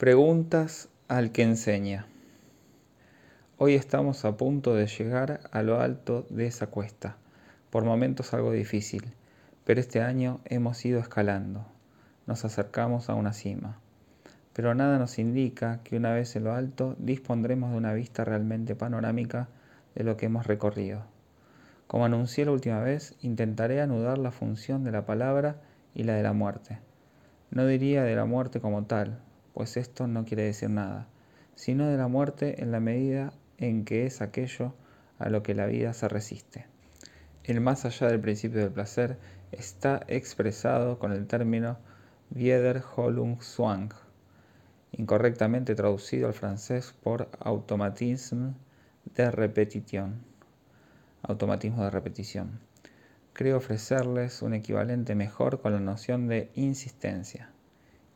Preguntas al que enseña. Hoy estamos a punto de llegar a lo alto de esa cuesta, por momentos algo difícil, pero este año hemos ido escalando, nos acercamos a una cima. Pero nada nos indica que una vez en lo alto dispondremos de una vista realmente panorámica de lo que hemos recorrido. Como anuncié la última vez, intentaré anudar la función de la palabra y la de la muerte. No diría de la muerte como tal, pues esto no quiere decir nada, sino de la muerte en la medida en que es aquello a lo que la vida se resiste. El más allá del principio del placer está expresado con el término Wiederholungswang, incorrectamente traducido al francés por automatisme de repetición, automatismo de repetición. Creo ofrecerles un equivalente mejor con la noción de insistencia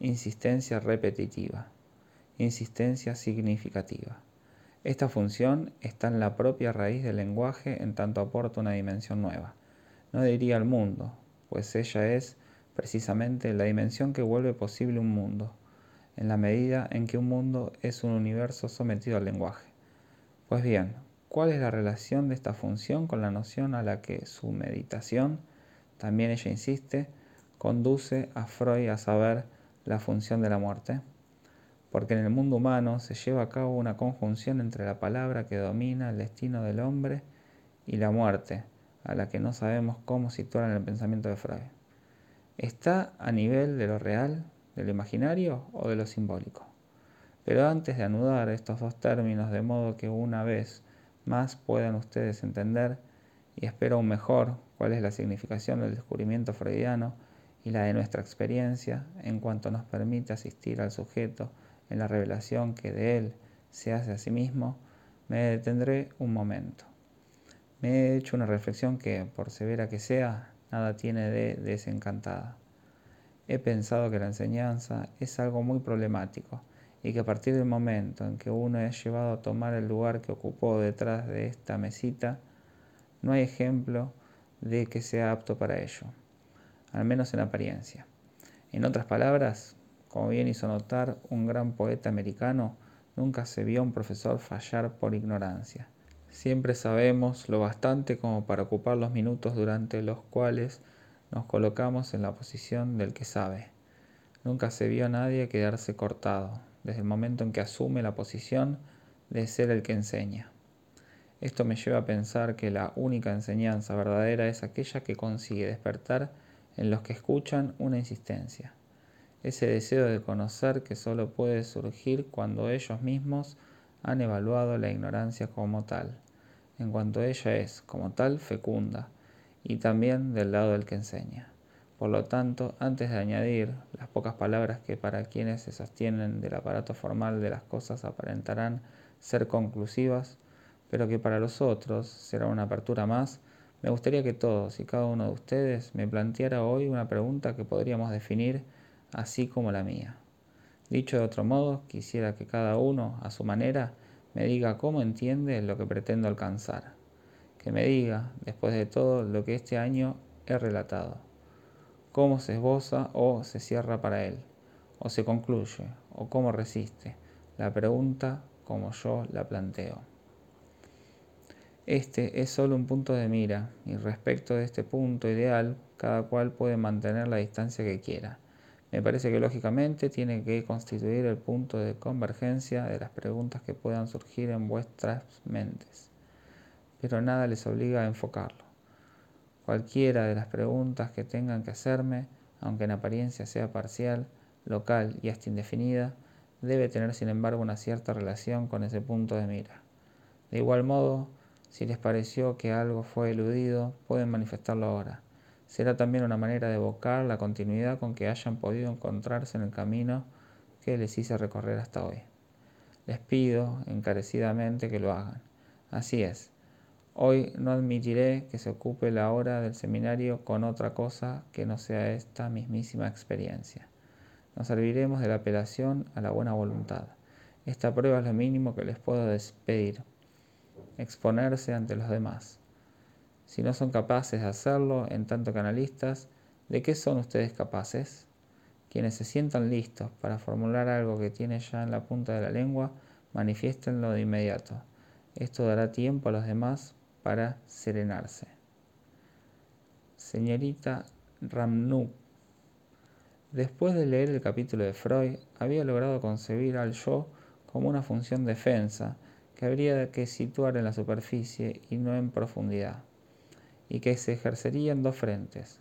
insistencia repetitiva, insistencia significativa. Esta función está en la propia raíz del lenguaje en tanto aporta una dimensión nueva. No diría el mundo, pues ella es precisamente la dimensión que vuelve posible un mundo, en la medida en que un mundo es un universo sometido al lenguaje. Pues bien, ¿cuál es la relación de esta función con la noción a la que su meditación, también ella insiste, conduce a Freud a saber la función de la muerte, porque en el mundo humano se lleva a cabo una conjunción entre la palabra que domina el destino del hombre y la muerte, a la que no sabemos cómo situar en el pensamiento de Freud. ¿Está a nivel de lo real, de lo imaginario o de lo simbólico? Pero antes de anudar estos dos términos de modo que una vez más puedan ustedes entender, y espero aún mejor, cuál es la significación del descubrimiento freudiano, y la de nuestra experiencia en cuanto nos permite asistir al sujeto en la revelación que de él se hace a sí mismo, me detendré un momento. Me he hecho una reflexión que, por severa que sea, nada tiene de desencantada. He pensado que la enseñanza es algo muy problemático y que a partir del momento en que uno es llevado a tomar el lugar que ocupó detrás de esta mesita, no hay ejemplo de que sea apto para ello al menos en apariencia. En otras palabras, como bien hizo notar un gran poeta americano, nunca se vio a un profesor fallar por ignorancia. Siempre sabemos lo bastante como para ocupar los minutos durante los cuales nos colocamos en la posición del que sabe. Nunca se vio a nadie quedarse cortado, desde el momento en que asume la posición de ser el que enseña. Esto me lleva a pensar que la única enseñanza verdadera es aquella que consigue despertar en los que escuchan una insistencia, ese deseo de conocer que solo puede surgir cuando ellos mismos han evaluado la ignorancia como tal, en cuanto ella es, como tal, fecunda, y también del lado del que enseña. Por lo tanto, antes de añadir las pocas palabras que para quienes se sostienen del aparato formal de las cosas aparentarán ser conclusivas, pero que para los otros será una apertura más, me gustaría que todos y cada uno de ustedes me planteara hoy una pregunta que podríamos definir así como la mía. Dicho de otro modo, quisiera que cada uno, a su manera, me diga cómo entiende lo que pretendo alcanzar. Que me diga, después de todo, lo que este año he relatado. Cómo se esboza o se cierra para él, o se concluye, o cómo resiste la pregunta como yo la planteo. Este es solo un punto de mira y respecto de este punto ideal, cada cual puede mantener la distancia que quiera. Me parece que lógicamente tiene que constituir el punto de convergencia de las preguntas que puedan surgir en vuestras mentes, pero nada les obliga a enfocarlo. Cualquiera de las preguntas que tengan que hacerme, aunque en apariencia sea parcial, local y hasta indefinida, debe tener sin embargo una cierta relación con ese punto de mira. De igual modo, si les pareció que algo fue eludido, pueden manifestarlo ahora. Será también una manera de evocar la continuidad con que hayan podido encontrarse en el camino que les hice recorrer hasta hoy. Les pido encarecidamente que lo hagan. Así es. Hoy no admitiré que se ocupe la hora del seminario con otra cosa que no sea esta mismísima experiencia. Nos serviremos de la apelación a la buena voluntad. Esta prueba es lo mínimo que les puedo despedir exponerse ante los demás. Si no son capaces de hacerlo en tanto que analistas, ¿de qué son ustedes capaces? Quienes se sientan listos para formular algo que tiene ya en la punta de la lengua, manifiéstenlo de inmediato. Esto dará tiempo a los demás para serenarse. Señorita Ramnuk, después de leer el capítulo de Freud, había logrado concebir al yo como una función defensa que habría que situar en la superficie y no en profundidad, y que se ejercería en dos frentes,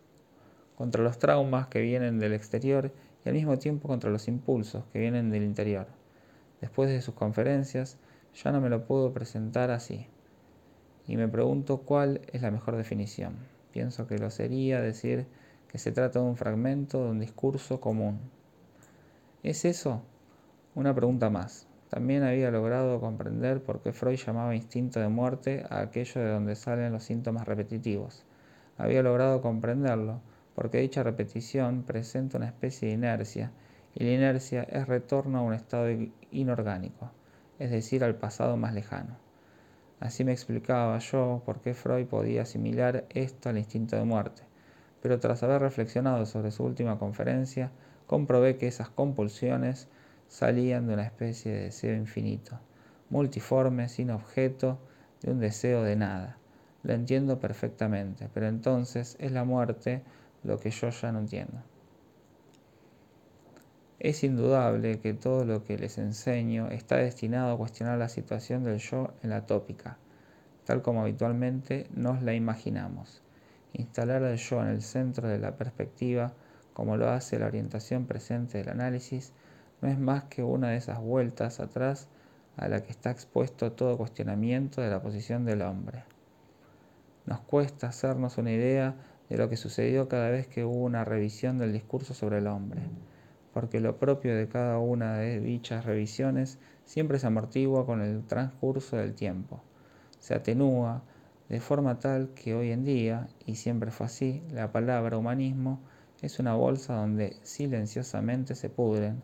contra los traumas que vienen del exterior y al mismo tiempo contra los impulsos que vienen del interior. Después de sus conferencias, ya no me lo puedo presentar así. Y me pregunto cuál es la mejor definición. Pienso que lo sería decir que se trata de un fragmento de un discurso común. ¿Es eso? Una pregunta más. También había logrado comprender por qué Freud llamaba instinto de muerte a aquello de donde salen los síntomas repetitivos. Había logrado comprenderlo porque dicha repetición presenta una especie de inercia y la inercia es retorno a un estado inorgánico, es decir, al pasado más lejano. Así me explicaba yo por qué Freud podía asimilar esto al instinto de muerte, pero tras haber reflexionado sobre su última conferencia, comprobé que esas compulsiones salían de una especie de deseo infinito, multiforme, sin objeto, de un deseo de nada. Lo entiendo perfectamente, pero entonces es la muerte lo que yo ya no entiendo. Es indudable que todo lo que les enseño está destinado a cuestionar la situación del yo en la tópica, tal como habitualmente nos la imaginamos. Instalar al yo en el centro de la perspectiva, como lo hace la orientación presente del análisis, no es más que una de esas vueltas atrás a la que está expuesto todo cuestionamiento de la posición del hombre. Nos cuesta hacernos una idea de lo que sucedió cada vez que hubo una revisión del discurso sobre el hombre, porque lo propio de cada una de dichas revisiones siempre se amortigua con el transcurso del tiempo, se atenúa de forma tal que hoy en día, y siempre fue así, la palabra humanismo es una bolsa donde silenciosamente se pudren,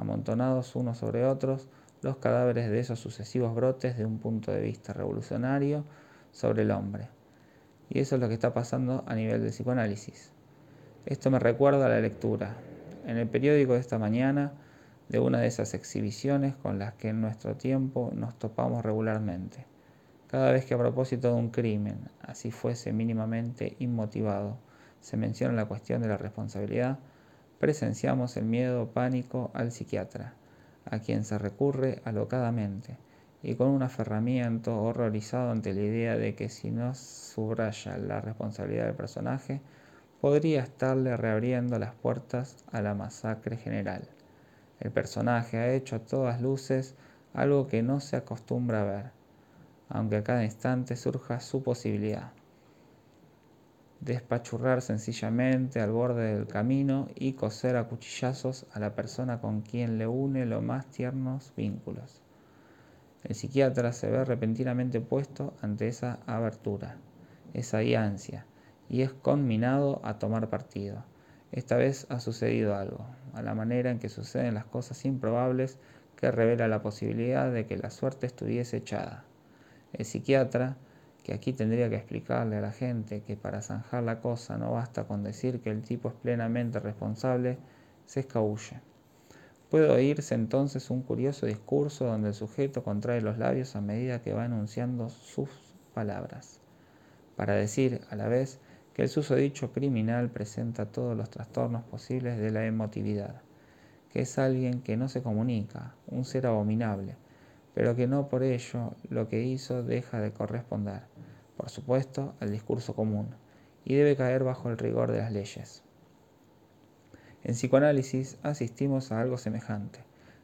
amontonados unos sobre otros, los cadáveres de esos sucesivos brotes de un punto de vista revolucionario sobre el hombre y eso es lo que está pasando a nivel de psicoanálisis. Esto me recuerda a la lectura, en el periódico de esta mañana, de una de esas exhibiciones con las que en nuestro tiempo nos topamos regularmente. Cada vez que a propósito de un crimen, así fuese mínimamente inmotivado, se menciona la cuestión de la responsabilidad, presenciamos el miedo pánico al psiquiatra, a quien se recurre alocadamente y con un aferramiento horrorizado ante la idea de que si no subraya la responsabilidad del personaje, podría estarle reabriendo las puertas a la masacre general. El personaje ha hecho a todas luces algo que no se acostumbra a ver, aunque a cada instante surja su posibilidad. Despachurrar sencillamente al borde del camino y coser a cuchillazos a la persona con quien le une los más tiernos vínculos. El psiquiatra se ve repentinamente puesto ante esa abertura, esa ansia, y es conminado a tomar partido. Esta vez ha sucedido algo, a la manera en que suceden las cosas improbables que revela la posibilidad de que la suerte estuviese echada. El psiquiatra, que aquí tendría que explicarle a la gente que para zanjar la cosa no basta con decir que el tipo es plenamente responsable, se escabulle. Puede oírse entonces un curioso discurso donde el sujeto contrae los labios a medida que va enunciando sus palabras, para decir a la vez que el susodicho criminal presenta todos los trastornos posibles de la emotividad, que es alguien que no se comunica, un ser abominable, pero que no por ello lo que hizo deja de corresponder, por supuesto, al discurso común, y debe caer bajo el rigor de las leyes. En psicoanálisis asistimos a algo semejante.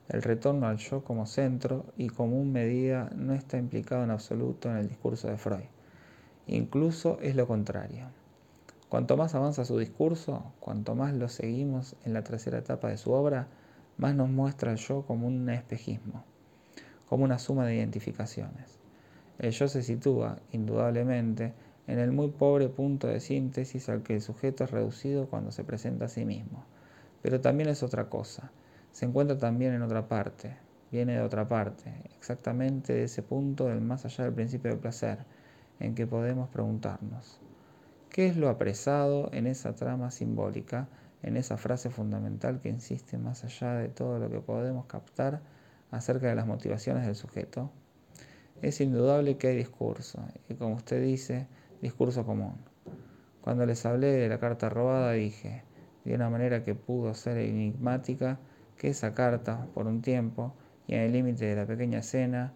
El retorno al yo como centro y como un medida no está implicado en absoluto en el discurso de Freud. Incluso es lo contrario. Cuanto más avanza su discurso, cuanto más lo seguimos en la tercera etapa de su obra, más nos muestra el yo como un espejismo, como una suma de identificaciones. El yo se sitúa, indudablemente, en el muy pobre punto de síntesis al que el sujeto es reducido cuando se presenta a sí mismo pero también es otra cosa. Se encuentra también en otra parte, viene de otra parte, exactamente de ese punto del más allá del principio del placer, en que podemos preguntarnos, ¿qué es lo apresado en esa trama simbólica en esa frase fundamental que insiste más allá de todo lo que podemos captar acerca de las motivaciones del sujeto, es indudable que hay discurso, y como usted dice, discurso común. Cuando les hablé de la carta robada dije, de una manera que pudo ser enigmática, que esa carta, por un tiempo, y en el límite de la pequeña escena,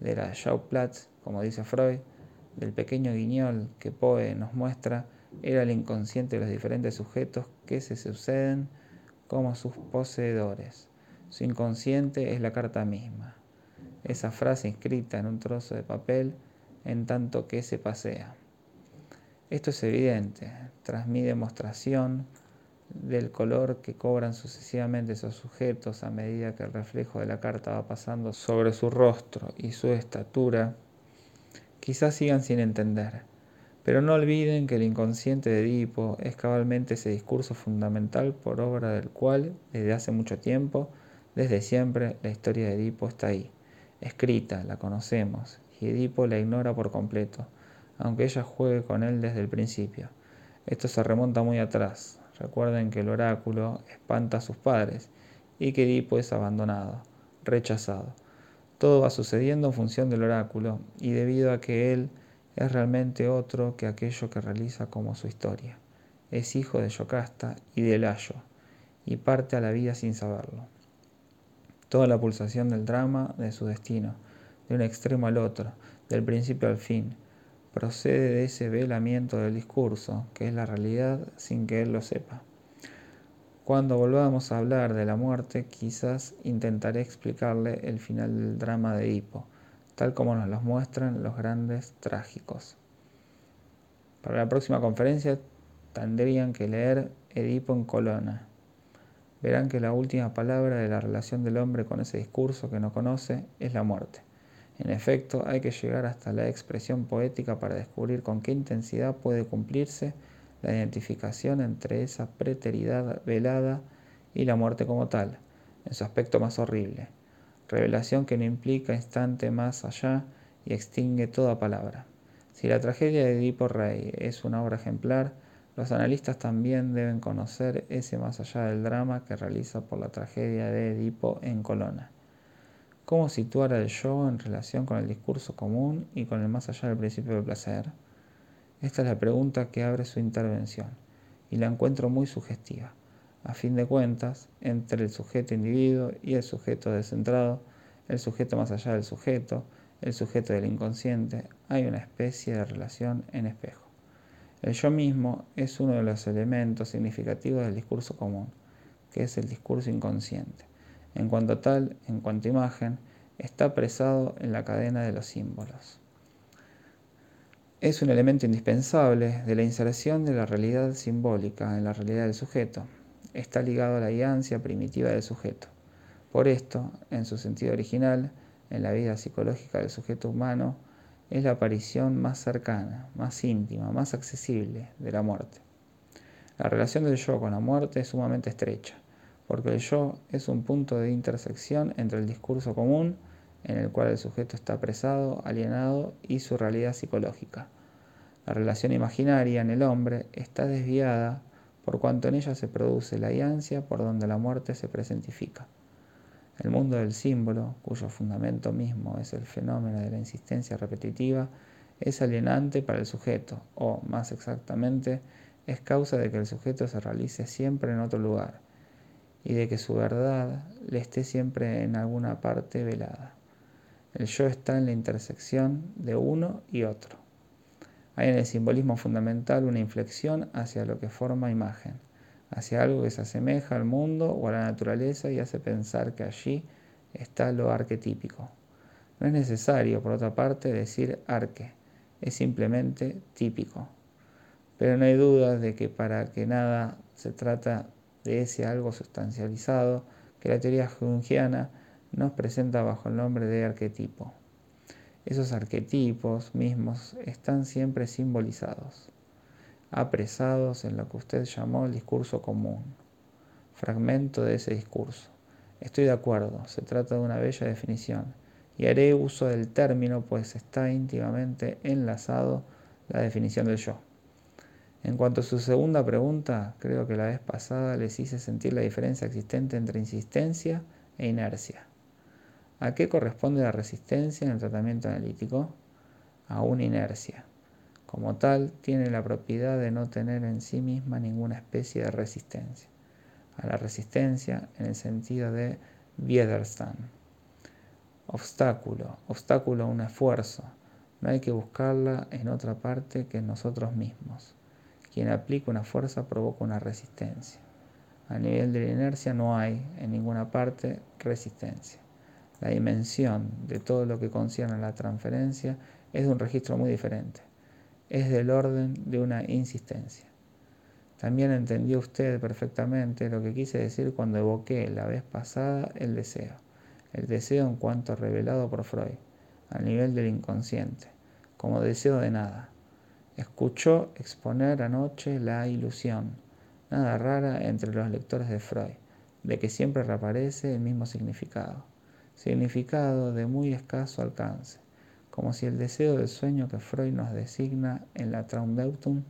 de la Schauplatz, como dice Freud, del pequeño guiñol que Poe nos muestra, era el inconsciente de los diferentes sujetos que se suceden como sus poseedores. Su inconsciente es la carta misma, esa frase inscrita en un trozo de papel en tanto que se pasea. Esto es evidente, tras mi demostración del color que cobran sucesivamente esos sujetos a medida que el reflejo de la carta va pasando sobre su rostro y su estatura, quizás sigan sin entender. Pero no olviden que el inconsciente de Edipo es cabalmente ese discurso fundamental por obra del cual, desde hace mucho tiempo, desde siempre, la historia de Edipo está ahí, escrita, la conocemos, y Edipo la ignora por completo, aunque ella juegue con él desde el principio. Esto se remonta muy atrás. Recuerden que el oráculo espanta a sus padres y que Edipo es abandonado, rechazado. Todo va sucediendo en función del oráculo y debido a que él es realmente otro que aquello que realiza como su historia. Es hijo de Yocasta y de Layo y parte a la vida sin saberlo. Toda la pulsación del drama de su destino, de un extremo al otro, del principio al fin, procede de ese velamiento del discurso, que es la realidad sin que él lo sepa. Cuando volvamos a hablar de la muerte, quizás intentaré explicarle el final del drama de Edipo, tal como nos los muestran los grandes trágicos. Para la próxima conferencia tendrían que leer Edipo en Colona. Verán que la última palabra de la relación del hombre con ese discurso que no conoce es la muerte. En efecto, hay que llegar hasta la expresión poética para descubrir con qué intensidad puede cumplirse la identificación entre esa preteridad velada y la muerte como tal, en su aspecto más horrible, revelación que no implica instante más allá y extingue toda palabra. Si la tragedia de Edipo Rey es una obra ejemplar, los analistas también deben conocer ese más allá del drama que realiza por la tragedia de Edipo en Colona. ¿Cómo situar al yo en relación con el discurso común y con el más allá del principio del placer? Esta es la pregunta que abre su intervención y la encuentro muy sugestiva. A fin de cuentas, entre el sujeto individuo y el sujeto descentrado, el sujeto más allá del sujeto, el sujeto del inconsciente, hay una especie de relación en espejo. El yo mismo es uno de los elementos significativos del discurso común, que es el discurso inconsciente. En cuanto tal, en cuanto imagen, está apresado en la cadena de los símbolos es un elemento indispensable de la inserción de la realidad simbólica en la realidad del sujeto. Está ligado a la guiancia primitiva del sujeto. Por esto, en su sentido original, en la vida psicológica del sujeto humano, es la aparición más cercana, más íntima, más accesible de la muerte. La relación del yo con la muerte es sumamente estrecha, porque el yo es un punto de intersección entre el discurso común en el cual el sujeto está apresado, alienado y su realidad psicológica. La relación imaginaria en el hombre está desviada por cuanto en ella se produce la ansia por donde la muerte se presentifica. El mundo del símbolo, cuyo fundamento mismo es el fenómeno de la insistencia repetitiva, es alienante para el sujeto, o, más exactamente, es causa de que el sujeto se realice siempre en otro lugar, y de que su verdad le esté siempre en alguna parte velada. El yo está en la intersección de uno y otro. Hay en el simbolismo fundamental una inflexión hacia lo que forma imagen, hacia algo que se asemeja al mundo o a la naturaleza y hace pensar que allí está lo arquetípico. No es necesario, por otra parte, decir arque, es simplemente típico. Pero no hay duda de que para que nada se trata de ese algo sustancializado que la teoría jungiana nos presenta bajo el nombre de arquetipo. Esos arquetipos mismos están siempre simbolizados, apresados en lo que usted llamó el discurso común, fragmento de ese discurso. Estoy de acuerdo, se trata de una bella definición, y haré uso del término pues está íntimamente enlazado la definición del yo. En cuanto a su segunda pregunta, creo que la vez pasada les hice sentir la diferencia existente entre insistencia e inercia. ¿A qué corresponde la resistencia en el tratamiento analítico? A una inercia. Como tal, tiene la propiedad de no tener en sí misma ninguna especie de resistencia. A la resistencia en el sentido de Widerstand. Obstáculo. Obstáculo a un esfuerzo. No hay que buscarla en otra parte que en nosotros mismos. Quien aplica una fuerza provoca una resistencia. A nivel de la inercia no hay en ninguna parte resistencia. La dimensión de todo lo que concierne a la transferencia es de un registro muy diferente. Es del orden de una insistencia. También entendió usted perfectamente lo que quise decir cuando evoqué la vez pasada el deseo. El deseo en cuanto revelado por Freud, a nivel del inconsciente, como deseo de nada Escuchó exponer anoche la ilusión, nada rara entre los lectores de Freud, de que siempre reaparece el mismo significado, significado de muy escaso alcance, como si el deseo del sueño que Freud nos designa en la Traumdeutung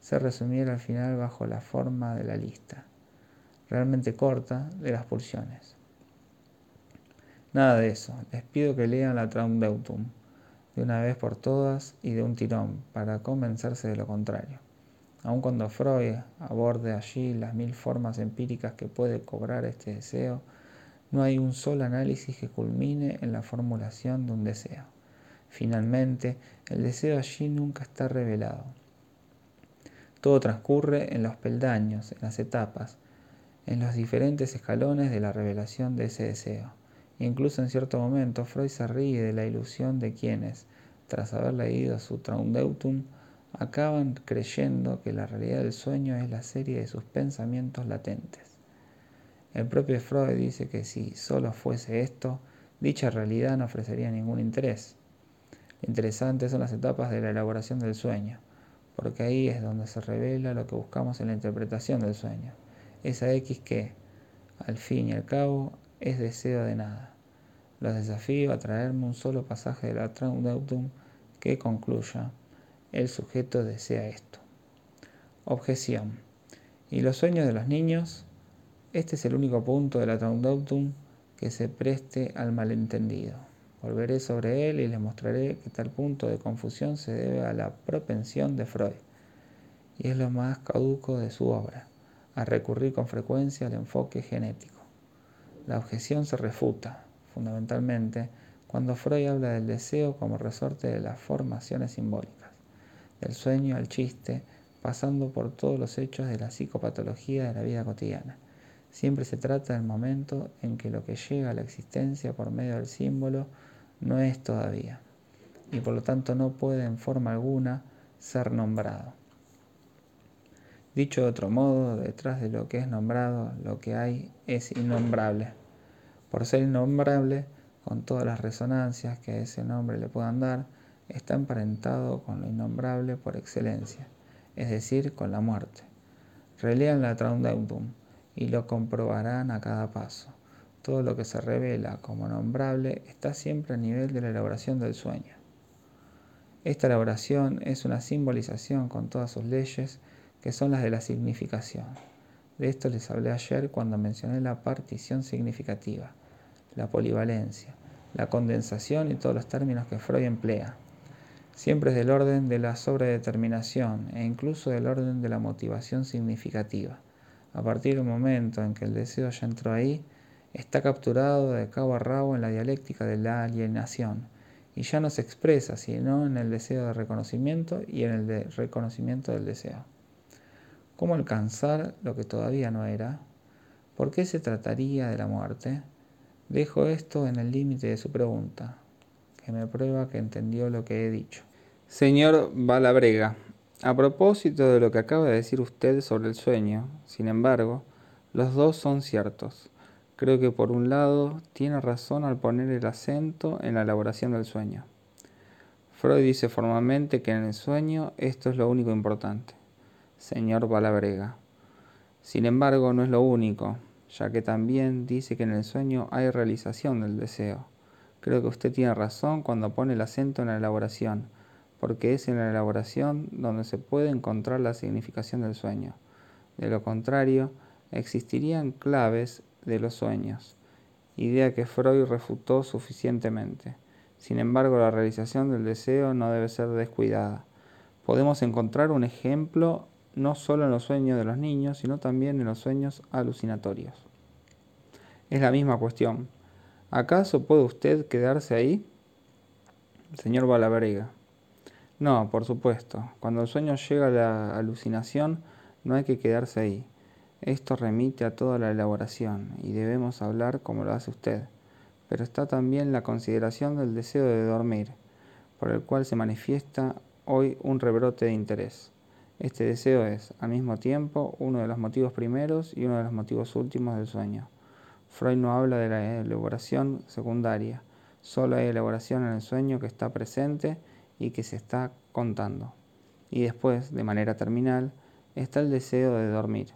se resumiera al final bajo la forma de la lista, realmente corta, de las pulsiones. Nada de eso, les pido que lean la Traumdeutung de una vez por todas y de un tirón, para convencerse de lo contrario. Aun cuando Freud aborde allí las mil formas empíricas que puede cobrar este deseo, no hay un solo análisis que culmine en la formulación de un deseo. Finalmente, el deseo allí nunca está revelado. Todo transcurre en los peldaños, en las etapas, en los diferentes escalones de la revelación de ese deseo. Incluso en cierto momento Freud se ríe de la ilusión de quienes, tras haber leído su Traumdeutung, acaban creyendo que la realidad del sueño es la serie de sus pensamientos latentes. El propio Freud dice que si solo fuese esto, dicha realidad no ofrecería ningún interés. Lo interesante son las etapas de la elaboración del sueño, porque ahí es donde se revela lo que buscamos en la interpretación del sueño, esa X que, al fin y al cabo, es deseo de nada. Los desafío a traerme un solo pasaje de la Traumdeutung que concluya, el sujeto desea esto. Objeción. ¿Y los sueños de los niños? Este es el único punto de la Traumdeutung que se preste al malentendido. Volveré sobre él y les mostraré que tal punto de confusión se debe a la propensión de Freud, y es lo más caduco de su obra, a recurrir con frecuencia al enfoque genético. La objeción se refuta, fundamentalmente, cuando Freud habla del deseo como resorte de las formaciones simbólicas, del sueño al chiste, pasando por todos los hechos de la psicopatología de la vida cotidiana. Siempre se trata del momento en que lo que llega a la existencia por medio del símbolo no es todavía, y por lo tanto no puede en forma alguna ser nombrado. Dicho de otro modo, detrás de lo que es nombrado, lo que hay es innombrable. Por ser innombrable, con todas las resonancias que a ese nombre le puedan dar, está emparentado con lo innombrable por excelencia, es decir, con la muerte. Relean la Traumdeutung y lo comprobarán a cada paso. Todo lo que se revela como nombrable está siempre a nivel de la elaboración del sueño. Esta elaboración es una simbolización con todas sus leyes que son las de la significación. De esto les hablé ayer cuando mencioné la partición significativa, la polivalencia, la condensación y todos los términos que Freud emplea. Siempre es del orden de la sobredeterminación e incluso del orden de la motivación significativa. A partir del momento en que el deseo ya entró ahí, está capturado de cabo a rabo en la dialéctica de la alienación y ya no se expresa sino en el deseo de reconocimiento y en el de reconocimiento del deseo. ¿Cómo alcanzar lo que todavía no era? ¿Por qué se trataría de la muerte? Dejo esto en el límite de su pregunta, que me prueba que entendió lo que he dicho. Señor Balabrega, a propósito de lo que acaba de decir usted sobre el sueño, sin embargo, los dos son ciertos. Creo que por un lado tiene razón al poner el acento en la elaboración del sueño. Freud dice formalmente que en el sueño esto es lo único importante señor Balabrega. Sin embargo, no es lo único, ya que también dice que en el sueño hay realización del deseo. Creo que usted tiene razón cuando pone el acento en la elaboración, porque es en la elaboración donde se puede encontrar la significación del sueño. De lo contrario, existirían claves de los sueños, idea que Freud refutó suficientemente. Sin embargo, la realización del deseo no debe ser descuidada. Podemos encontrar un ejemplo no solo en los sueños de los niños, sino también en los sueños alucinatorios. Es la misma cuestión. ¿Acaso puede usted quedarse ahí? Señor Balabrega. No, por supuesto. Cuando el sueño llega a la alucinación, no hay que quedarse ahí. Esto remite a toda la elaboración y debemos hablar como lo hace usted. Pero está también la consideración del deseo de dormir, por el cual se manifiesta hoy un rebrote de interés. Este deseo es, al mismo tiempo, uno de los motivos primeros y uno de los motivos últimos del sueño. Freud no habla de la elaboración secundaria, solo hay elaboración en el sueño que está presente y que se está contando. Y después, de manera terminal, está el deseo de dormir,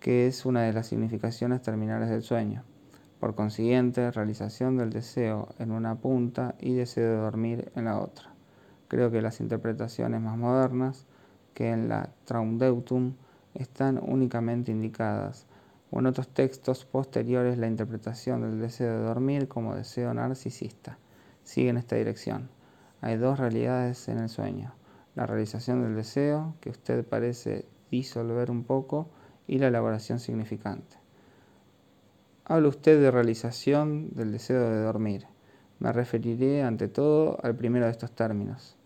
que es una de las significaciones terminales del sueño. Por consiguiente, realización del deseo en una punta y deseo de dormir en la otra. Creo que las interpretaciones más modernas que en la Traumdeutung están únicamente indicadas, o en otros textos posteriores la interpretación del deseo de dormir como deseo narcisista. Sigue en esta dirección. Hay dos realidades en el sueño. La realización del deseo, que usted parece disolver un poco, y la elaboración significante. Habla usted de realización del deseo de dormir. Me referiré ante todo al primero de estos términos.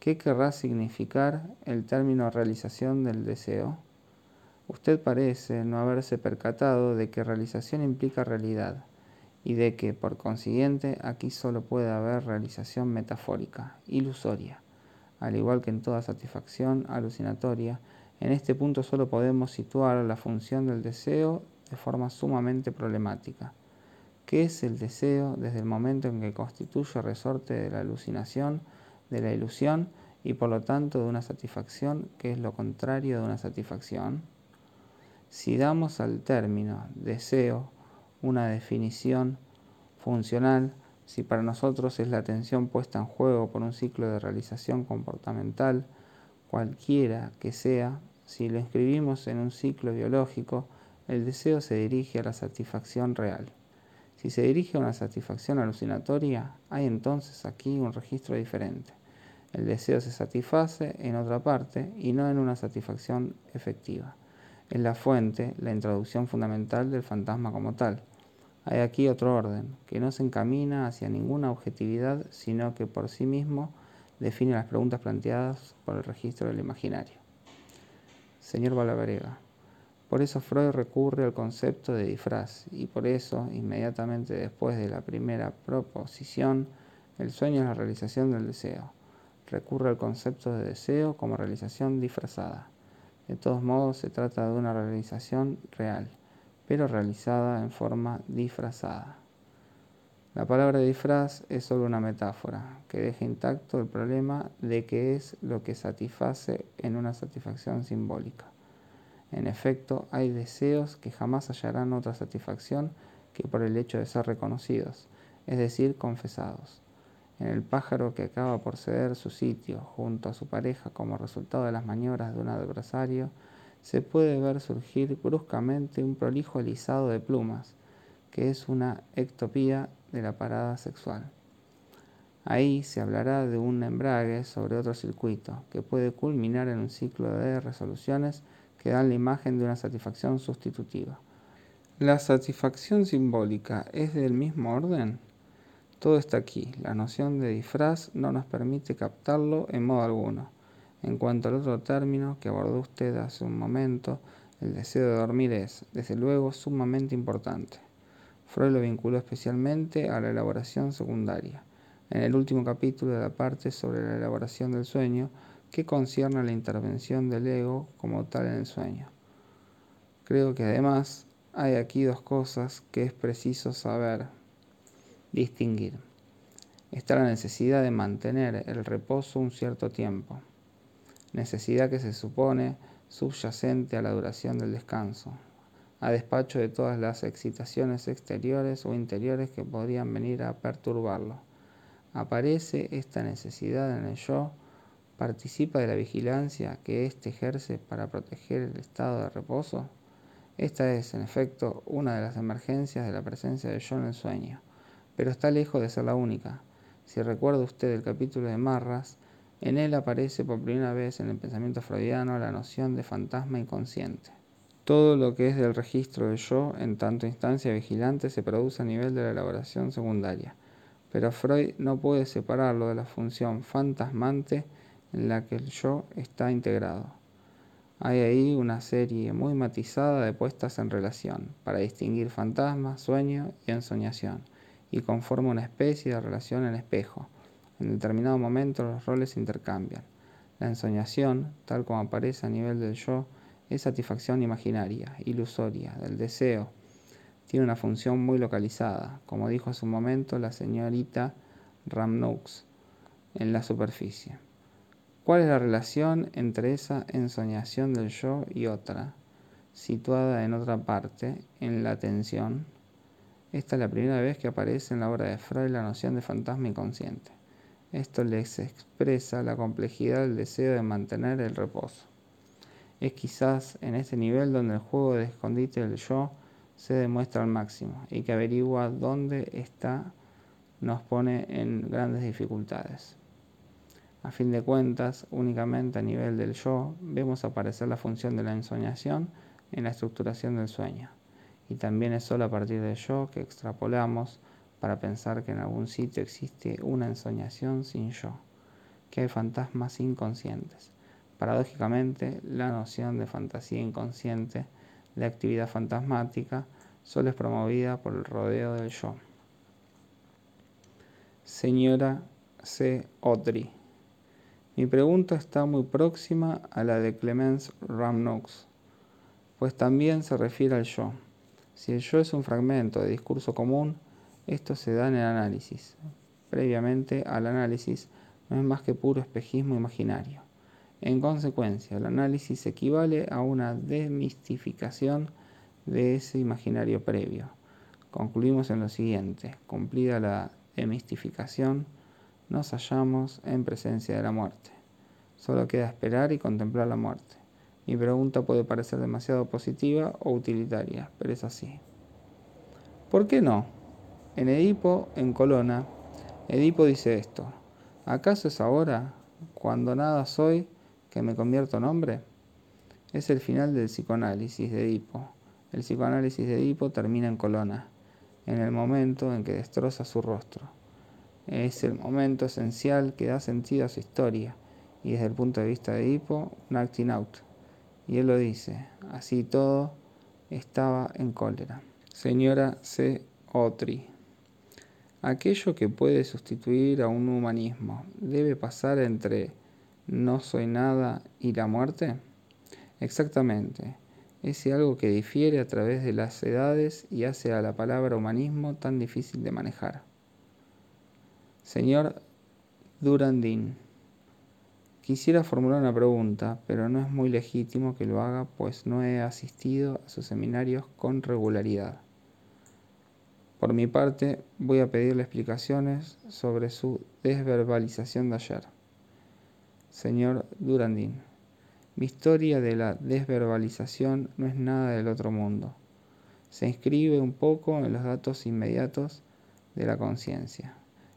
¿Qué querrá significar el término realización del deseo? Usted parece no haberse percatado de que realización implica realidad y de que, por consiguiente, aquí solo puede haber realización metafórica, ilusoria. Al igual que en toda satisfacción alucinatoria, en este punto solo podemos situar la función del deseo de forma sumamente problemática. ¿Qué es el deseo desde el momento en que constituye resorte de la alucinación? de la ilusión y por lo tanto de una satisfacción que es lo contrario de una satisfacción? Si damos al término deseo una definición funcional, si para nosotros es la atención puesta en juego por un ciclo de realización comportamental, cualquiera que sea, si lo inscribimos en un ciclo biológico, el deseo se dirige a la satisfacción real. Si se dirige a una satisfacción alucinatoria, hay entonces aquí un registro diferente el deseo se satisface en otra parte y no en una satisfacción efectiva. Es la fuente, la introducción fundamental del fantasma como tal. Hay aquí otro orden, que no se encamina hacia ninguna objetividad, sino que por sí mismo define las preguntas planteadas por el registro del imaginario. Señor Balabrega, por eso Freud recurre al concepto de disfraz y por eso, inmediatamente después de la primera proposición, el sueño es la realización del deseo recurre al concepto de deseo como realización disfrazada. De todos modos, se trata de una realización real, pero realizada en forma disfrazada. La palabra disfraz es solo una metáfora que deja intacto el problema de qué es lo que satisface en una satisfacción simbólica. En efecto, hay deseos que jamás hallarán otra satisfacción que por el hecho de ser reconocidos, es decir, confesados en el pájaro que acaba por ceder su sitio junto a su pareja como resultado de las maniobras de un adversario, se puede ver surgir bruscamente un prolijo alisado de plumas, que es una ectopía de la parada sexual. Ahí se hablará de un embrague sobre otro circuito, que puede culminar en un ciclo de resoluciones que dan la imagen de una satisfacción sustitutiva. ¿La satisfacción simbólica es del mismo orden? Todo está aquí. La noción de disfraz no nos permite captarlo en modo alguno. En cuanto al otro término que abordó usted hace un momento, el deseo de dormir es, desde luego, sumamente importante. Freud lo vinculó especialmente a la elaboración secundaria, en el último capítulo de la parte sobre la elaboración del sueño, que concierne a la intervención del ego como tal en el sueño. Creo que además hay aquí dos cosas que es preciso saber distinguir. Está la necesidad de mantener el reposo un cierto tiempo, necesidad que se supone subyacente a la duración del descanso, a despacho de todas las excitaciones exteriores o interiores que podrían venir a perturbarlo. ¿Aparece esta necesidad en el yo? ¿Participa de la vigilancia que éste ejerce para proteger el estado de reposo? Esta es, en efecto, una de las emergencias de la presencia del yo en el sueño, pero está lejos de ser la única. Si recuerda usted el capítulo de Marras, en él aparece por primera vez en el pensamiento freudiano la noción de fantasma inconsciente. Todo lo que es del registro del yo en tanto instancia vigilante se produce a nivel de la elaboración secundaria, pero Freud no puede separarlo de la función fantasmante en la que el yo está integrado. Hay ahí una serie muy matizada de puestas en relación para distinguir fantasma, sueño y ensoñación, y conforma una especie de relación en espejo. En determinado momento los roles se intercambian. La ensoñación, tal como aparece a nivel del yo, es satisfacción imaginaria, ilusoria, del deseo. Tiene una función muy localizada, como dijo hace un momento la señorita Ramnux, en la superficie. ¿Cuál es la relación entre esa ensoñación del yo y otra, situada en otra parte, en la atención? Esta es la primera vez que aparece en la obra de Freud la noción de fantasma inconsciente. Esto les expresa la complejidad del deseo de mantener el reposo. Es quizás en este nivel donde el juego de escondite del yo se demuestra al máximo y que averigua dónde está nos pone en grandes dificultades. A fin de cuentas, únicamente a nivel del yo vemos aparecer la función de la ensoñación en la estructuración del sueño. Y también es solo a partir del yo que extrapolamos para pensar que en algún sitio existe una ensoñación sin yo, que hay fantasmas inconscientes. Paradójicamente, la noción de fantasía inconsciente de actividad fantasmática solo es promovida por el rodeo del yo. Señora C. Audrey. Mi pregunta está muy próxima a la de Clemens Ramnox, pues también se refiere al yo. Si el yo es un fragmento de discurso común, esto se da en el análisis. Previamente al análisis no es más que puro espejismo imaginario. En consecuencia, el análisis equivale a una demistificación de ese imaginario previo. Concluimos en lo siguiente, cumplida la demistificación, nos hallamos en presencia de la muerte. Solo queda esperar y contemplar la muerte. Mi pregunta puede parecer demasiado positiva o utilitaria, pero es así. ¿Por qué no? En Edipo, en Colona, Edipo dice esto. ¿Acaso es ahora, cuando nada soy, que me convierto en hombre? Es el final del psicoanálisis de Edipo. El psicoanálisis de Edipo termina en Colona, en el momento en que destroza su rostro. Es el momento esencial que da sentido a su historia y desde el punto de vista de Edipo, un acting out. Y él lo dice, así todo estaba en cólera. Señora C. Otri. Aquello que puede sustituir a un humanismo debe pasar entre no soy nada y la muerte. Exactamente. Es algo que difiere a través de las edades y hace a la palabra humanismo tan difícil de manejar. Señor Durandín, quisiera formular una pregunta, pero no es muy legítimo que lo haga, pues no he asistido a sus seminarios con regularidad. Por mi parte, voy a pedirle explicaciones sobre su desverbalización de ayer. Señor Durandín, mi historia de la desverbalización no es nada del otro mundo. Se inscribe un poco en los datos inmediatos de la conciencia.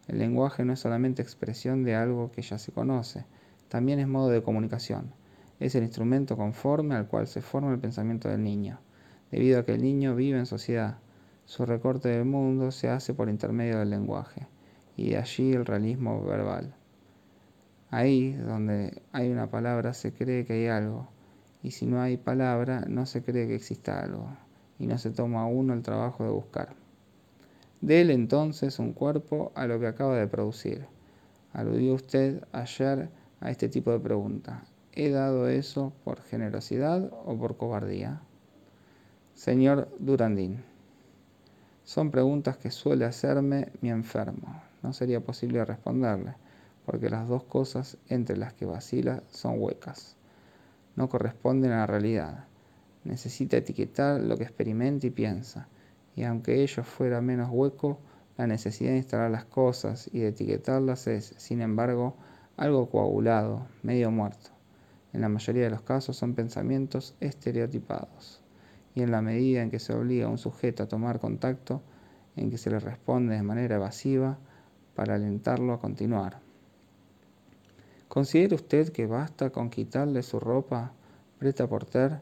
El lenguaje no es solamente expresión de algo que ya se conoce, también es modo de comunicación. Es el instrumento conforme al cual se forma el pensamiento del niño, debido a que el niño vive en sociedad. Su recorte del mundo se hace por intermedio del lenguaje, y de allí el realismo verbal. Ahí donde hay una palabra se cree que hay algo, y si no hay palabra no se cree que exista algo, y no se toma uno el trabajo de buscar. Dele entonces un cuerpo a lo que acaba de producir. Aludió usted ayer a este tipo de pregunta. ¿He dado eso por generosidad o por cobardía? Señor Durandín, son preguntas que suele hacerme mi enfermo. No sería posible responderle, porque las dos cosas entre las que vacila son huecas. No corresponden a la realidad. Necesita etiquetar lo que experimenta y piensa y aunque ello fuera menos hueco, La necesidad de instalar las cosas y de etiquetarlas es, sin embargo, algo coagulado, medio muerto. En la mayoría de los casos son pensamientos estereotipados. Y en la medida en que se obliga a un sujeto a tomar contacto, en que se le responde de manera evasiva para alentarlo a continuar. ¿Considera usted que basta con quitarle su ropa preta porter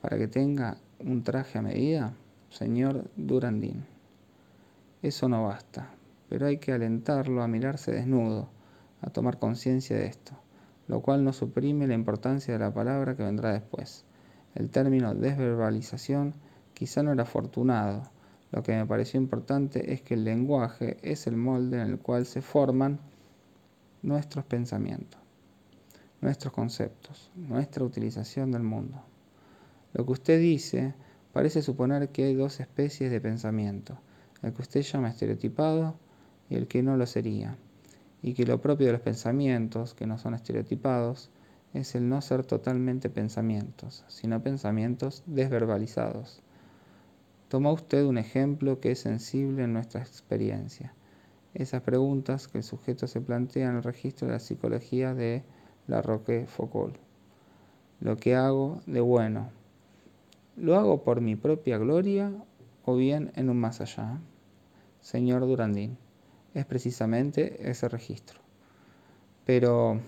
para que tenga un traje a medida? Señor Durandín. Eso no basta, pero hay que alentarlo a mirarse desnudo, a tomar conciencia de esto, lo cual no suprime la importancia de la palabra que vendrá después. El término desverbalización quizá no era afortunado. Lo que me pareció importante es que el lenguaje es el molde en el cual se forman nuestros pensamientos, nuestros conceptos, nuestra utilización del mundo. Lo que usted dice parece suponer que hay dos especies de pensamiento, el que usted llama estereotipado y el que no lo sería, y que lo propio de los pensamientos, que no son estereotipados, es el no ser totalmente pensamientos, sino pensamientos desverbalizados. Toma usted un ejemplo que es sensible en nuestra experiencia. Esas preguntas que el sujeto se plantea en el registro de la psicología de la Roquefoucauld. Lo que hago de bueno, ¿lo hago por mi propia gloria o bien en un más allá? Señor Durandín, es precisamente ese registro. Pero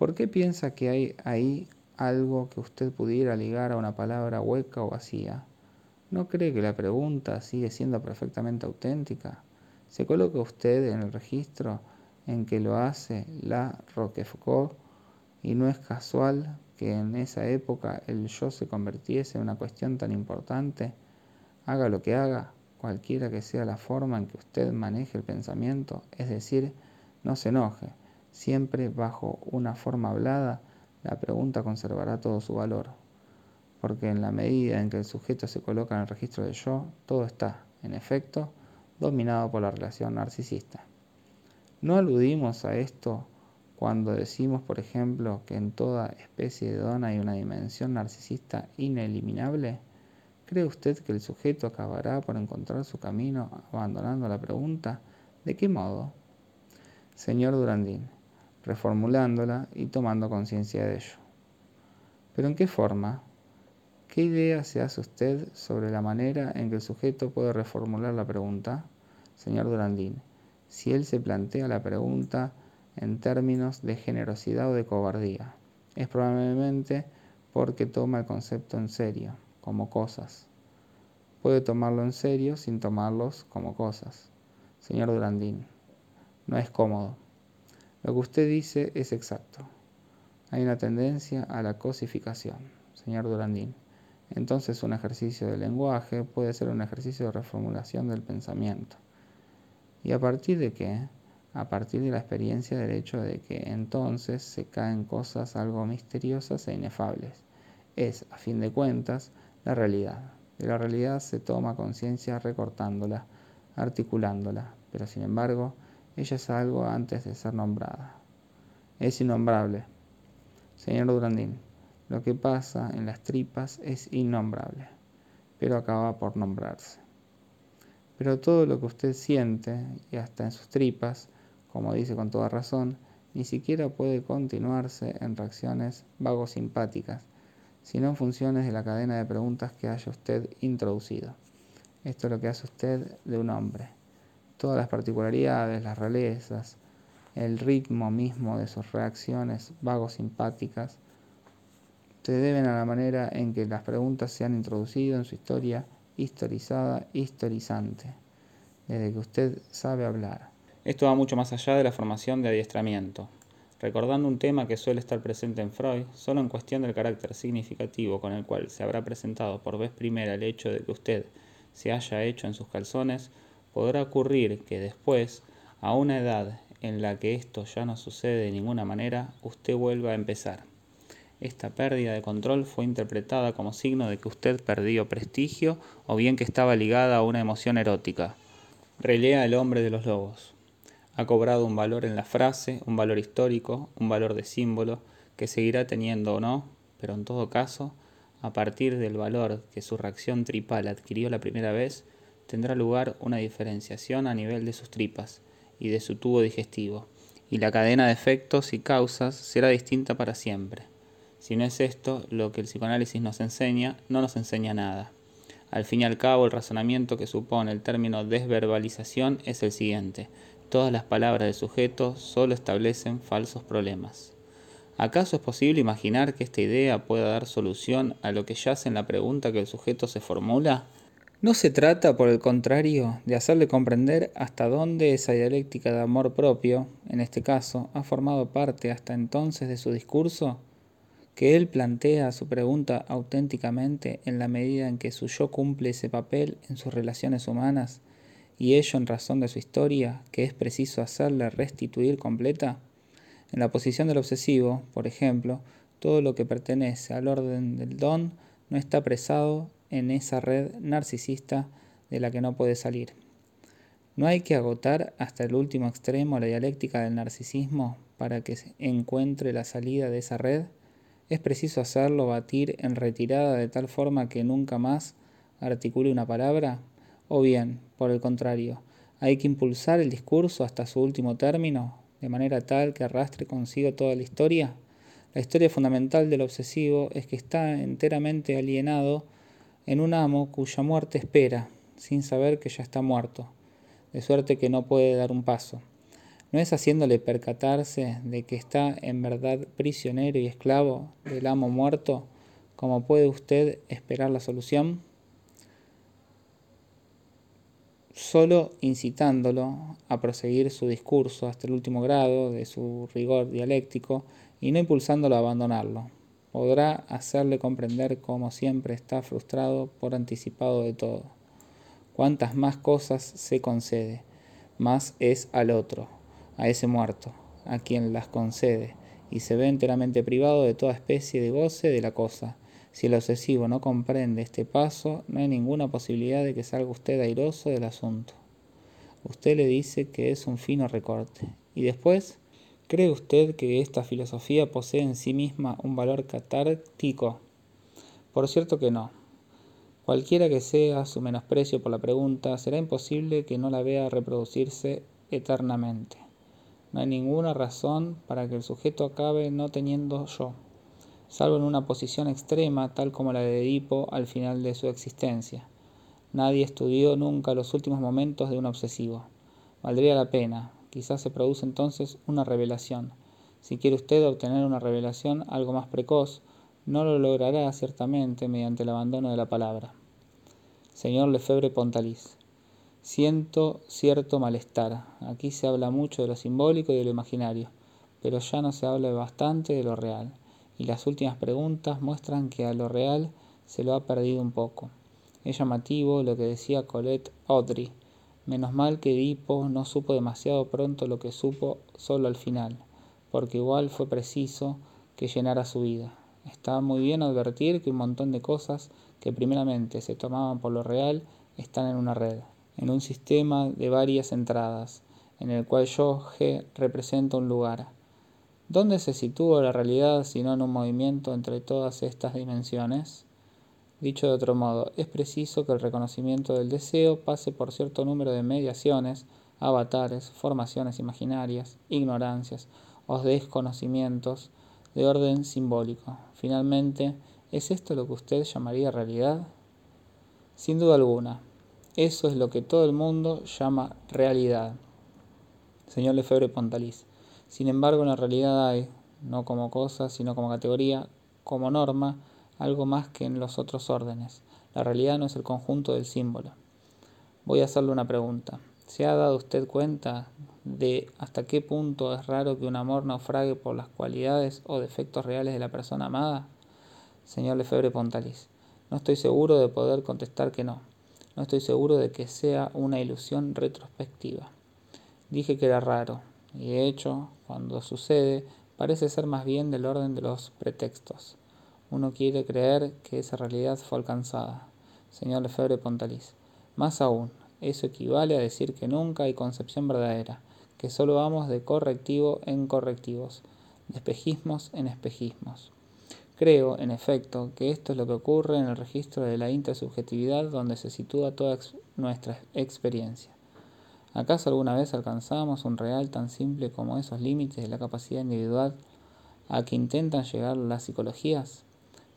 ¿Por qué piensa que hay ahí algo que usted pudiera ligar a una palabra hueca o vacía? ¿No cree que la pregunta sigue siendo perfectamente auténtica? ¿Se coloca usted en el registro en que lo hace la Roquefort y no es casual que en esa época el yo se convirtiese en una cuestión tan importante? Haga lo que haga, cualquiera que sea la forma en que usted maneje el pensamiento, es decir, no se enoje, Siempre bajo una forma hablada, la pregunta conservará todo su valor, porque en la medida en que el sujeto se coloca en el registro de yo, todo está, en efecto, dominado por la relación narcisista. ¿No aludimos a esto cuando decimos, por ejemplo, que en toda especie de don hay una dimensión narcisista ineliminable? ¿Cree usted que el sujeto acabará por encontrar su camino abandonando la pregunta? ¿De qué modo? Señor Durandín, reformulándola y tomando conciencia de ello. Pero ¿en qué forma? ¿Qué idea se hace usted sobre la manera en que el sujeto puede reformular la pregunta? Señor Durandín, si él se plantea la pregunta en términos de generosidad o de cobardía, es probablemente porque toma el concepto en serio, como cosas. Puede tomarlo en serio sin tomarlos como cosas. Señor Durandín, no es cómodo. Lo que usted dice es exacto. Hay una tendencia a la cosificación, señor Durandín. Entonces un ejercicio de lenguaje puede ser un ejercicio de reformulación del pensamiento. ¿Y a partir de qué? A partir de la experiencia del hecho de que entonces se caen cosas algo misteriosas e inefables. Es, a fin de cuentas, la realidad. De la realidad se toma conciencia recortándola, articulándola, pero sin embargo, ella es algo antes de ser nombrada. Es innombrable. Señor Durandín, lo que pasa en las tripas es innombrable, pero acaba por nombrarse. Pero todo lo que usted siente, y hasta en sus tripas, como dice con toda razón, ni siquiera puede continuarse en reacciones vago-simpáticas, sino en funciones de la cadena de preguntas que haya usted introducido. Esto es lo que hace usted de un hombre todas las particularidades, las rarezas, el ritmo mismo de sus reacciones vago simpáticas, se deben a la manera en que las preguntas se han introducido en su historia historizada, historizante, desde que usted sabe hablar. Esto va mucho más allá de la formación de adiestramiento. Recordando un tema que suele estar presente en Freud, solo en cuestión del carácter significativo con el cual se habrá presentado por vez primera el hecho de que usted se haya hecho en sus calzones, podrá ocurrir que después, a una edad en la que esto ya no sucede de ninguna manera, usted vuelva a empezar. Esta pérdida de control fue interpretada como signo de que usted perdió prestigio o bien que estaba ligada a una emoción erótica. Relea el hombre de los lobos. Ha cobrado un valor en la frase, un valor histórico, un valor de símbolo, que seguirá teniendo o no, pero en todo caso, a partir del valor que su reacción tripal adquirió la primera vez, tendrá lugar una diferenciación a nivel de sus tripas y de su tubo digestivo, y la cadena de efectos y causas será distinta para siempre. Si no es esto lo que el psicoanálisis nos enseña, no nos enseña nada. Al fin y al cabo, el razonamiento que supone el término desverbalización es el siguiente. Todas las palabras del sujeto solo establecen falsos problemas. ¿Acaso es posible imaginar que esta idea pueda dar solución a lo que yace en la pregunta que el sujeto se formula? No se trata, por el contrario, de hacerle comprender hasta dónde esa dialéctica de amor propio, en este caso, ha formado parte hasta entonces de su discurso, que él plantea su pregunta auténticamente en la medida en que su yo cumple ese papel en sus relaciones humanas, y ello en razón de su historia, que es preciso hacerle restituir completa. En la posición del obsesivo, por ejemplo, todo lo que pertenece al orden del don no está apresado en esa red narcisista de la que no puede salir. No hay que agotar hasta el último extremo la dialéctica del narcisismo para que encuentre la salida de esa red. Es preciso hacerlo batir en retirada de tal forma que nunca más articule una palabra. O bien, por el contrario, hay que impulsar el discurso hasta su último término, de manera tal que arrastre consigo toda la historia. La historia fundamental del obsesivo es que está enteramente alienado en un amo cuya muerte espera, sin saber que ya está muerto, de suerte que no puede dar un paso. ¿No es haciéndole percatarse de que está en verdad prisionero y esclavo del amo muerto como puede usted esperar la solución? Solo incitándolo a proseguir su discurso hasta el último grado de su rigor dialéctico y no impulsándolo a abandonarlo podrá hacerle comprender cómo siempre está frustrado por anticipado de todo. Cuantas más cosas se concede, más es al otro, a ese muerto, a quien las concede, y se ve enteramente privado de toda especie de goce de la cosa. Si el obsesivo no comprende este paso, no hay ninguna posibilidad de que salga usted airoso del asunto. Usted le dice que es un fino recorte, y después ¿Cree usted que esta filosofía posee en sí misma un valor catártico? Por cierto que no. Cualquiera que sea su menosprecio por la pregunta, será imposible que no la vea reproducirse eternamente. No hay ninguna razón para que el sujeto acabe no teniendo yo, salvo en una posición extrema tal como la de Edipo al final de su existencia. Nadie estudió nunca los últimos momentos de un obsesivo. Valdría la pena, quizás se produce entonces una revelación. Si quiere usted obtener una revelación algo más precoz, no lo logrará ciertamente mediante el abandono de la palabra. Señor Lefebvre Pontalis, siento cierto malestar. Aquí se habla mucho de lo simbólico y de lo imaginario, pero ya no se habla bastante de lo real, y las últimas preguntas muestran que a lo real se lo ha perdido un poco. Es llamativo lo que decía Colette Audrey Menos mal que Edipo no supo demasiado pronto lo que supo solo al final, porque igual fue preciso que llenara su vida. Estaba muy bien advertir que un montón de cosas que primeramente se tomaban por lo real están en una red, en un sistema de varias entradas, en el cual yo, G, representa un lugar. ¿Dónde se sitúa la realidad sino en un movimiento entre todas estas dimensiones? Dicho de otro modo, es preciso que el reconocimiento del deseo pase por cierto número de mediaciones, avatares, formaciones imaginarias, ignorancias o desconocimientos de orden simbólico. Finalmente, ¿es esto lo que usted llamaría realidad? Sin duda alguna, eso es lo que todo el mundo llama realidad. Señor Lefebvre Pontalis. Sin embargo, en la realidad hay, no como cosa, sino como categoría, como norma, algo más que en los otros órdenes. La realidad no es el conjunto del símbolo. Voy a hacerle una pregunta. ¿Se ha dado usted cuenta de hasta qué punto es raro que un amor naufrague por las cualidades o defectos reales de la persona amada? Señor Lefebvre Pontalis, no estoy seguro de poder contestar que no. No estoy seguro de que sea una ilusión retrospectiva. Dije que era raro, y de hecho, cuando sucede, parece ser más bien del orden de los pretextos. Uno quiere creer que esa realidad fue alcanzada. Señor Lefebvre Pontalis. Más aún, eso equivale a decir que nunca hay concepción verdadera, que solo vamos de correctivo en correctivos, de espejismos en espejismos. Creo, en efecto, que esto es lo que ocurre en el registro de la intersubjetividad donde se sitúa toda nuestra experiencia. ¿Acaso alguna vez alcanzamos un real tan simple como esos límites de la capacidad individual a que intentan llegar las psicologías?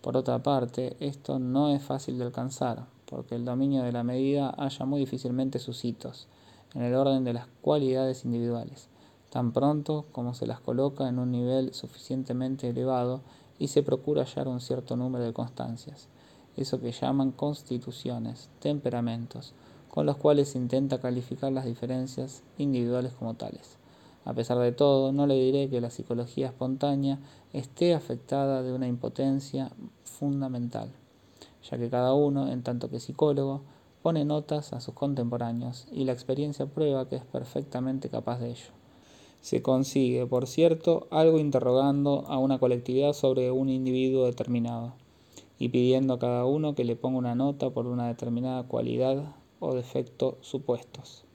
Por otra parte, esto no es fácil de alcanzar, porque el dominio de la medida halla muy difícilmente sus hitos, en el orden de las cualidades individuales, tan pronto como se las coloca en un nivel suficientemente elevado y se procura hallar un cierto número de constancias, eso que llaman constituciones, temperamentos, con los cuales se intenta calificar las diferencias individuales como tales. A pesar de todo, no le diré que la psicología espontánea esté afectada de una impotencia fundamental, ya que cada uno, en tanto que psicólogo, pone notas a sus contemporáneos y la experiencia prueba que es perfectamente capaz de ello. Se consigue, por cierto, algo interrogando a una colectividad sobre un individuo determinado y pidiendo a cada uno que le ponga una nota por una determinada cualidad o defecto supuestos.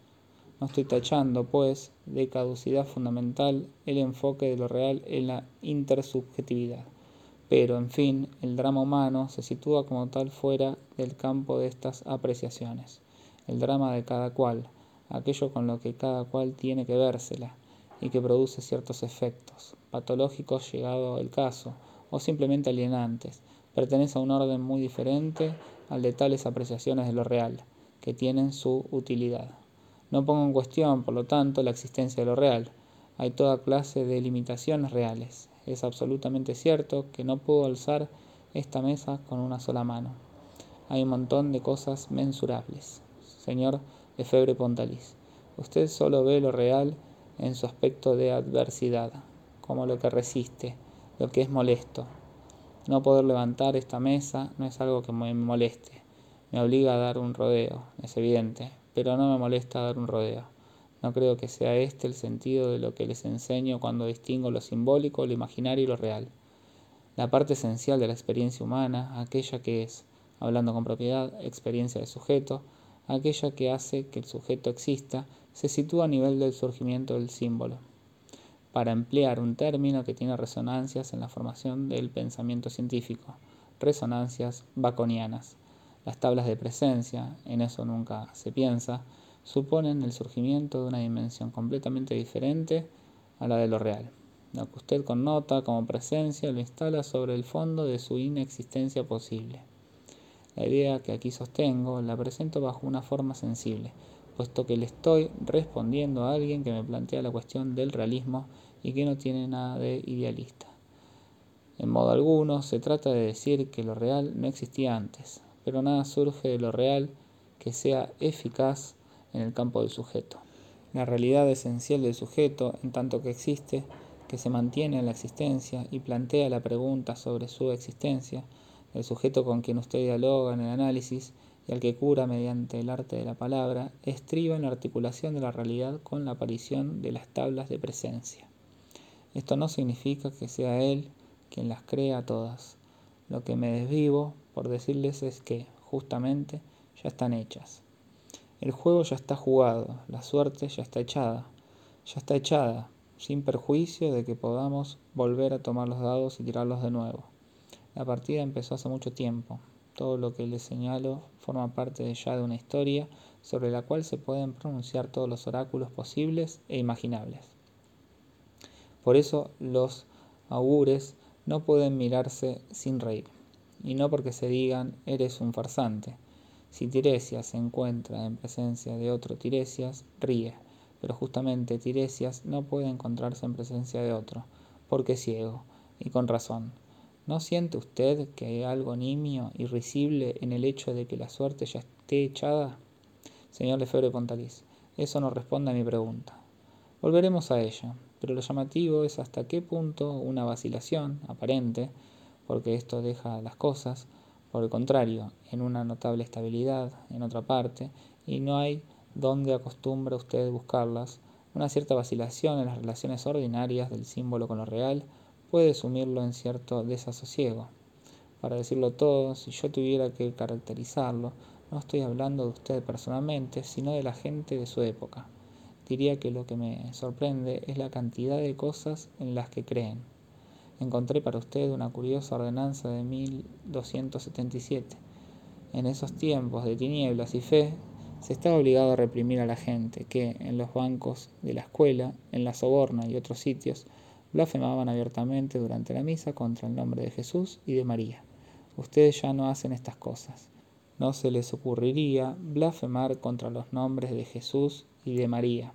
No estoy tachando, pues, de caducidad fundamental el enfoque de lo real en la intersubjetividad. Pero, en fin, el drama humano se sitúa como tal fuera del campo de estas apreciaciones. El drama de cada cual, aquello con lo que cada cual tiene que vérsela, y que produce ciertos efectos, patológicos llegado el caso, o simplemente alienantes, pertenece a un orden muy diferente al de tales apreciaciones de lo real, que tienen su utilidad. No pongo en cuestión, por lo tanto, la existencia de lo real. Hay toda clase de limitaciones reales. Es absolutamente cierto que no puedo alzar esta mesa con una sola mano. Hay un montón de cosas mensurables. Señor Efebre Pontalis, usted solo ve lo real en su aspecto de adversidad, como lo que resiste, lo que es molesto. No poder levantar esta mesa no es algo que me moleste, me obliga a dar un rodeo, es evidente, pero no me molesta dar un rodeo. No creo que sea este el sentido de lo que les enseño cuando distingo lo simbólico, lo imaginario y lo real. La parte esencial de la experiencia humana, aquella que es, hablando con propiedad, experiencia del sujeto, aquella que hace que el sujeto exista, se sitúa a nivel del surgimiento del símbolo, para emplear un término que tiene resonancias en la formación del pensamiento científico, resonancias baconianas. Las tablas de presencia, en eso nunca se piensa, suponen el surgimiento de una dimensión completamente diferente a la de lo real. Lo que usted connota como presencia lo instala sobre el fondo de su inexistencia posible. La idea que aquí sostengo la presento bajo una forma sensible, puesto que le estoy respondiendo a alguien que me plantea la cuestión del realismo y que no tiene nada de idealista. En modo alguno se trata de decir que lo real no existía antes, pero nada surge de lo real que sea eficaz en el campo del sujeto. La realidad esencial del sujeto, en tanto que existe, que se mantiene en la existencia y plantea la pregunta sobre su existencia, el sujeto con quien usted dialoga en el análisis y al que cura mediante el arte de la palabra, estriba en la articulación de la realidad con la aparición de las tablas de presencia. Esto no significa que sea él quien las crea todas. Lo que me desvivo por decirles es que, justamente, ya están hechas. El juego ya está jugado, la suerte ya está echada, ya está echada, sin perjuicio de que podamos volver a tomar los dados y tirarlos de nuevo. La partida empezó hace mucho tiempo. Todo lo que les señalo forma parte ya de una historia sobre la cual se pueden pronunciar todos los oráculos posibles e imaginables. Por eso los augures no pueden mirarse sin reír, y no porque se digan eres un farsante. Si Tiresias se encuentra en presencia de otro Tiresias, ríe, pero justamente Tiresias no puede encontrarse en presencia de otro, porque es ciego, y con razón ¿No siente usted que hay algo nimio y risible en el hecho de que la suerte ya esté echada? Señor Lefebvre Pontalís, eso no responde a mi pregunta. Volveremos a ella, pero lo llamativo es hasta qué punto una vacilación aparente, porque esto deja las cosas, por el contrario, en una notable estabilidad en otra parte, y no hay donde acostumbra usted buscarlas, una cierta vacilación en las relaciones ordinarias del símbolo con lo real, puede sumirlo en cierto desasosiego. Para decirlo todo, si yo tuviera que caracterizarlo, no estoy hablando de usted personalmente, sino de la gente de su época. Diría que lo que me sorprende es la cantidad de cosas en las que creen. Encontré para usted una curiosa ordenanza de 1277. En esos tiempos de tinieblas y fe, se estaba obligado a reprimir a la gente que, en los bancos de la escuela, en la soborna y otros sitios, blasfemaban abiertamente durante la misa contra el nombre de Jesús y de María. Ustedes ya no hacen estas cosas. No se les ocurriría blasfemar contra los nombres de Jesús y de María.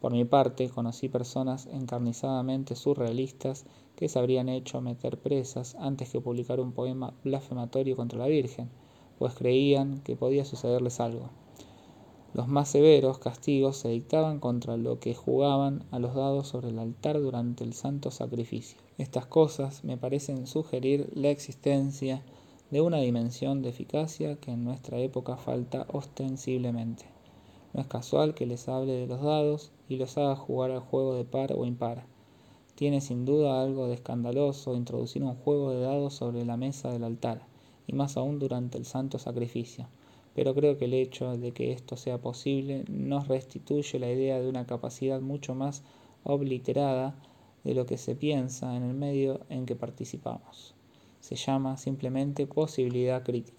Por mi parte, conocí personas encarnizadamente surrealistas que se habrían hecho meter presas antes que publicar un poema blasfematorio contra la Virgen, pues creían que podía sucederles algo. Los más severos castigos se dictaban contra lo que jugaban a los dados sobre el altar durante el santo sacrificio. Estas cosas me parecen sugerir la existencia de una dimensión de eficacia que en nuestra época falta ostensiblemente. No es casual que les hable de los dados y los haga jugar al juego de par o impar. Tiene sin duda algo de escandaloso introducir un juego de dados sobre la mesa del altar, y más aún durante el santo sacrificio pero creo que el hecho de que esto sea posible nos restituye la idea de una capacidad mucho más obliterada de lo que se piensa en el medio en que participamos. Se llama simplemente posibilidad crítica.